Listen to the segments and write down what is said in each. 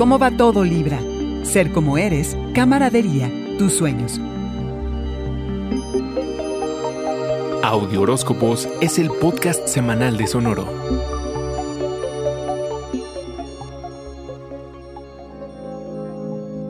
¿Cómo va todo, Libra? Ser como eres, camaradería, tus sueños. Audio Horóscopos es el podcast semanal de Sonoro.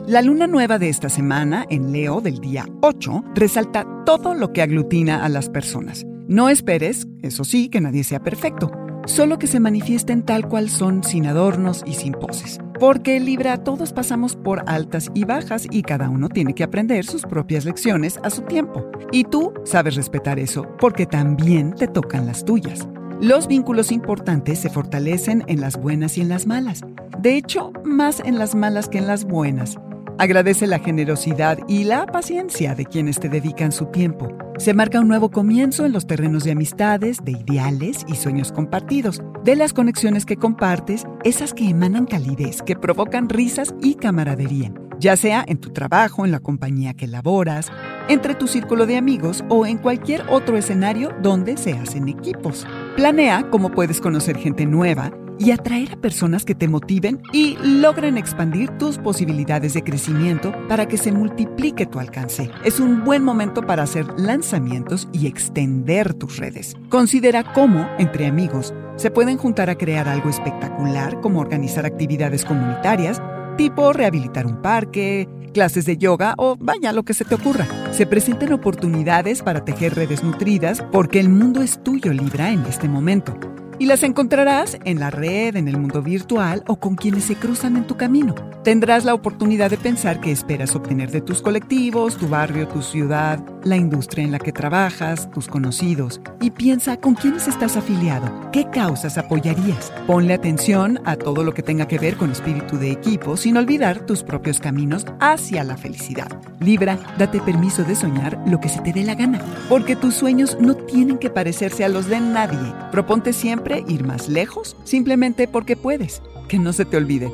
La luna nueva de esta semana, en Leo del día 8, resalta todo lo que aglutina a las personas. No esperes, eso sí, que nadie sea perfecto, solo que se manifiesten tal cual son, sin adornos y sin poses. Porque Libra, todos pasamos por altas y bajas y cada uno tiene que aprender sus propias lecciones a su tiempo. Y tú sabes respetar eso porque también te tocan las tuyas. Los vínculos importantes se fortalecen en las buenas y en las malas. De hecho, más en las malas que en las buenas. Agradece la generosidad y la paciencia de quienes te dedican su tiempo. Se marca un nuevo comienzo en los terrenos de amistades, de ideales y sueños compartidos, de las conexiones que compartes, esas que emanan calidez, que provocan risas y camaradería, ya sea en tu trabajo, en la compañía que laboras, entre tu círculo de amigos o en cualquier otro escenario donde se hacen equipos. Planea cómo puedes conocer gente nueva y atraer a personas que te motiven y logren expandir tus posibilidades de crecimiento para que se multiplique tu alcance. Es un buen momento para hacer lanzamientos y extender tus redes. Considera cómo, entre amigos, se pueden juntar a crear algo espectacular como organizar actividades comunitarias, tipo rehabilitar un parque, clases de yoga o vaya lo que se te ocurra. Se presenten oportunidades para tejer redes nutridas porque el mundo es tuyo Libra en este momento y las encontrarás en la red, en el mundo virtual o con quienes se cruzan en tu camino. Tendrás la oportunidad de pensar qué esperas obtener de tus colectivos, tu barrio, tu ciudad, la industria en la que trabajas, tus conocidos y piensa con quiénes estás afiliado, qué causas apoyarías. Ponle atención a todo lo que tenga que ver con espíritu de equipo sin olvidar tus propios caminos hacia la felicidad. Libra, date permiso de soñar lo que se te dé la gana, porque tus sueños no tienen que parecerse a los de nadie. Proponte siempre ir más lejos simplemente porque puedes. Que no se te olvide.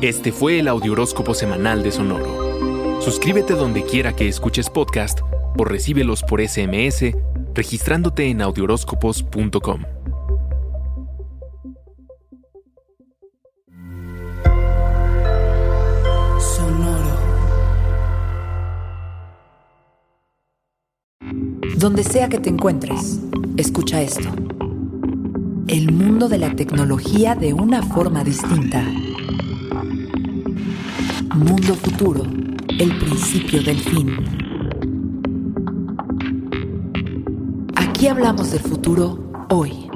Este fue el Audioróscopo Semanal de Sonoro. Suscríbete donde quiera que escuches podcast o recíbelos por SMS registrándote en audioróscopos.com. Sonoro. Donde sea que te encuentres, escucha esto el mundo de la tecnología de una forma distinta. Mundo futuro, el principio del fin. Aquí hablamos del futuro hoy.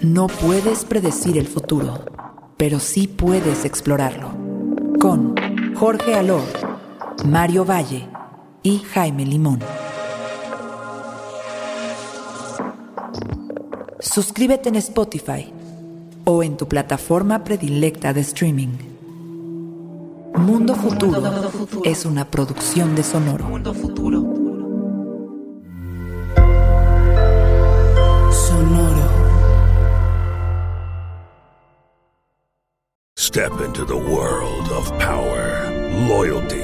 No puedes predecir el futuro, pero sí puedes explorarlo. Con Jorge Alor, Mario Valle y Jaime Limón. Suscríbete en Spotify o en tu plataforma predilecta de streaming. Mundo Futuro es una producción de Sonoro. Mundo Futuro. Sonoro. Step into the world of power, loyalty,